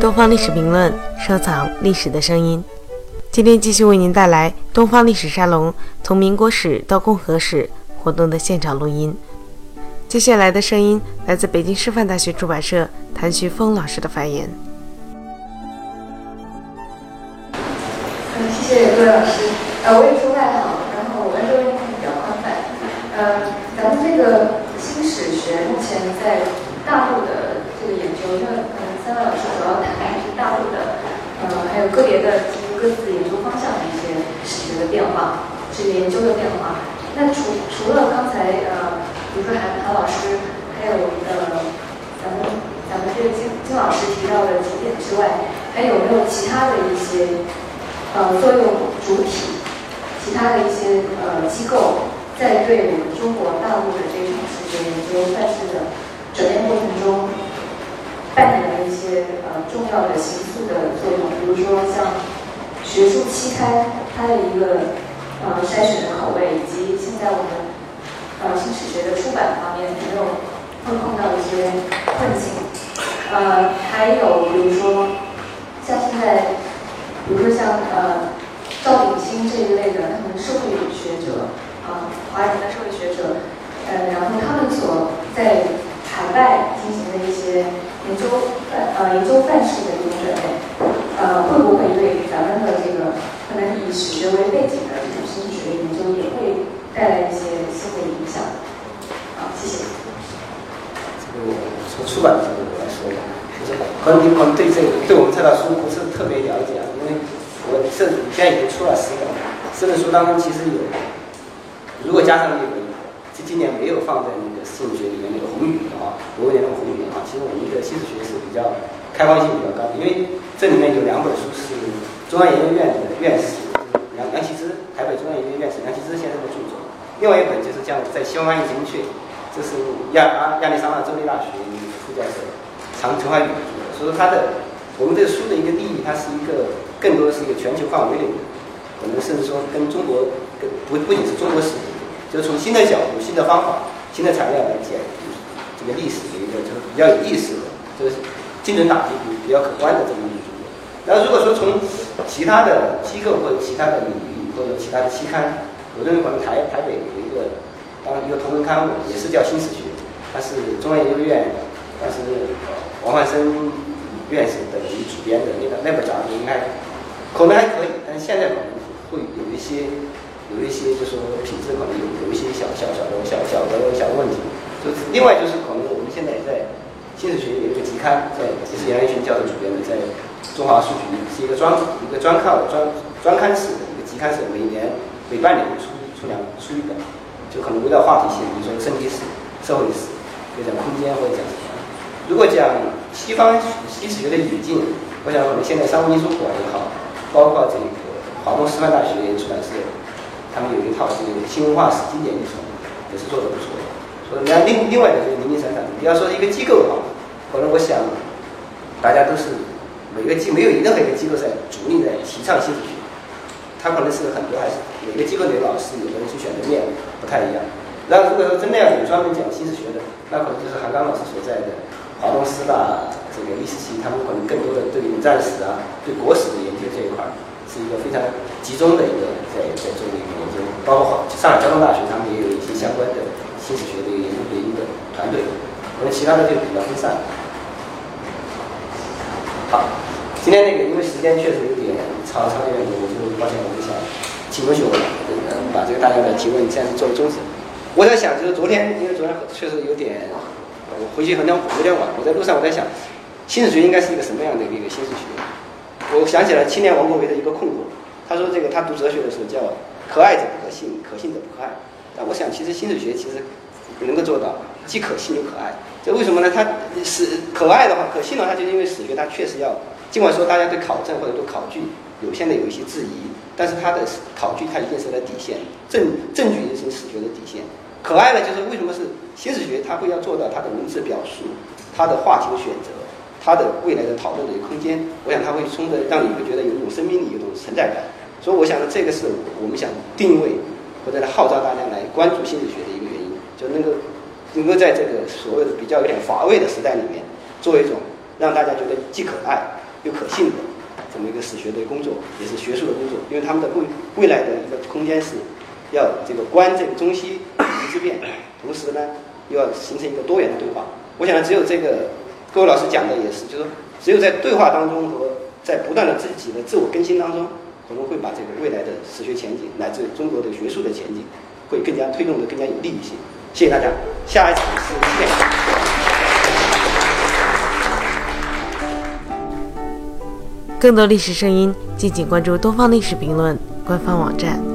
东方历史评论，收藏历史的声音。今天继续为您带来东方历史沙龙从民国史到共和史活动的现场录音。接下来的声音来自北京师范大学出版社谭旭峰老师的发言。嗯，谢谢各位老师。呃，我也说外行，然后我们这边比较宽泛。呃，咱们这个新史学目前在大陆的这个研究，因为可能三位老师主要谈的是大陆的，呃，还有特别的各自研究方向的一些史学的变化，这个研究的变化。那除除了刚才呃，比如说韩韩老师，还有呃，咱们咱们这个金金老师提到的几点之外，还有没有其他的一些呃作用主体，其他的一些呃机构，在对我们中国大陆的这场史学研究范式的转变过程中，扮演了一些呃重要的形塑的作用，比如说像学术期刊它的一个呃筛选的口味，以及现在我们呃新史学的出版方面有没有会碰到一些困境？呃，还有比如说像现在，比如说像呃赵鼎新这一类的他们社会学者啊、华人的社会学者，呃，然后他们所在海外进行的一些研究范呃研究范式的一种准备，呃，会不会对咱们的这个可能以史学为背景的这种新史学研究也会带来一些新的影响？好，谢谢。这个从出版的角度来说吧，就是可能你可能对这个对我们这套书不是特别了解，因为我这现在已经出了十本，这本书当中其实有，如果加上那个这今年没有放在那个新史学里面那个红语的啊，罗威廉的红语啊，其实我们的新史学是比较开放性比较高的，因为这里面有两本书是中央研究院的院士梁梁启之，台北中央研究院院士梁启之先生的著作，另外一本就是叫在西方翻译精确。这是亚亚亚利桑那州立大学的副教授常陈怀宇的著作，所以说他的我们这个书的一个定义，它是一个更多的是一个全球范围内的，可能甚至说跟中国跟不不仅是中国史，就是从新的角度、新的方法、新的材料来解读这个历史的一个就是比较有意思的，就是精准打击比比较可观的这么一个著作。然后如果说从其他的机构或者其他的领域或者其他的期刊，我认为可能台台北有一个。当一个同人刊物也是叫新史学，它是中央研究院，当时王焕生院士等于主编的那个那本杂志，应该可能还可以，但是现在可能会有一些有一些就是说品质可能有有一些小小小的小小的小问题。就是另外就是可能我们现在也在新史学有一个集刊，在也是杨元群教授主编的，在中华书局是一个专一个专靠专专刊式的一个集刊，是每年每半年出出两出一本。就可能围绕话题性，比如说身体史、社会史，或讲空间，或者讲什么。如果讲西方西史学的语境，我想我们现在商务印书馆也好，包括这个华东师范大学出版社，他们有一套这个新文化史经典译丛，也是做的不错的。所以，那另另外的就是零零散散，你要说一个机构的话，可能我想大家都是每个机没有任何一个机构在主力在提倡新史学。他可能是很多还是每个机构的老师，有的人去选择面不太一样。那如果说真的要有专门讲新史学的，那可能就是韩刚老师所在的华东师大这个历史系，他们可能更多的对冷战史啊、对国史的研究这一块，是一个非常集中的一个在在做的一个研究。包括上海交通大学，他们也有一些相关的新史学的一个研究的一个团队。可能其他的就比较分散。好。今天那个，因为时间确实有点长，长一点，我就抱歉，我就想请允许我把这个大家的提问暂时作为终止。我在想，就是昨天，因为昨天确实有点，我回去可能有点晚。我在路上，我在想，新史学应该是一个什么样的一个新史学？我想起了青年王国维的一个困惑，他说这个他读哲学的时候叫可爱者不可信，可信者不可爱。但我想，其实新史学其实能够做到既可信又可爱。这为什么呢？它是可爱的话，可信的话，就因为史学它确实要。尽管说大家对考证或者对考据有现在有一些质疑，但是它的考据它一定是在底线，证证据是史学的底线。可爱呢就是为什么是新史学，它会要做到它的文字表述、它的话题的选择、它的未来的讨论的一个空间。我想它会充的让你会觉得有一种生命力、有一种存在感。所以我想呢，这个是我们想定位或者来号召大家来关注新史学的一个原因，就能够能够在这个所谓的比较有点乏味的时代里面，做一种让大家觉得既可爱。又可信的这么一个史学的工作，也是学术的工作。因为他们的未未来的一个空间是要这个观这个中西之变，同时呢又要形成一个多元的对话。我想呢，只有这个各位老师讲的也是，就是只有在对话当中和在不断的自己的自我更新当中，可能会把这个未来的史学前景乃至中国的学术的前景会更加推动的更加有利一些。谢谢大家，下一场是七点。更多历史声音，敬请关注《东方历史评论》官方网站。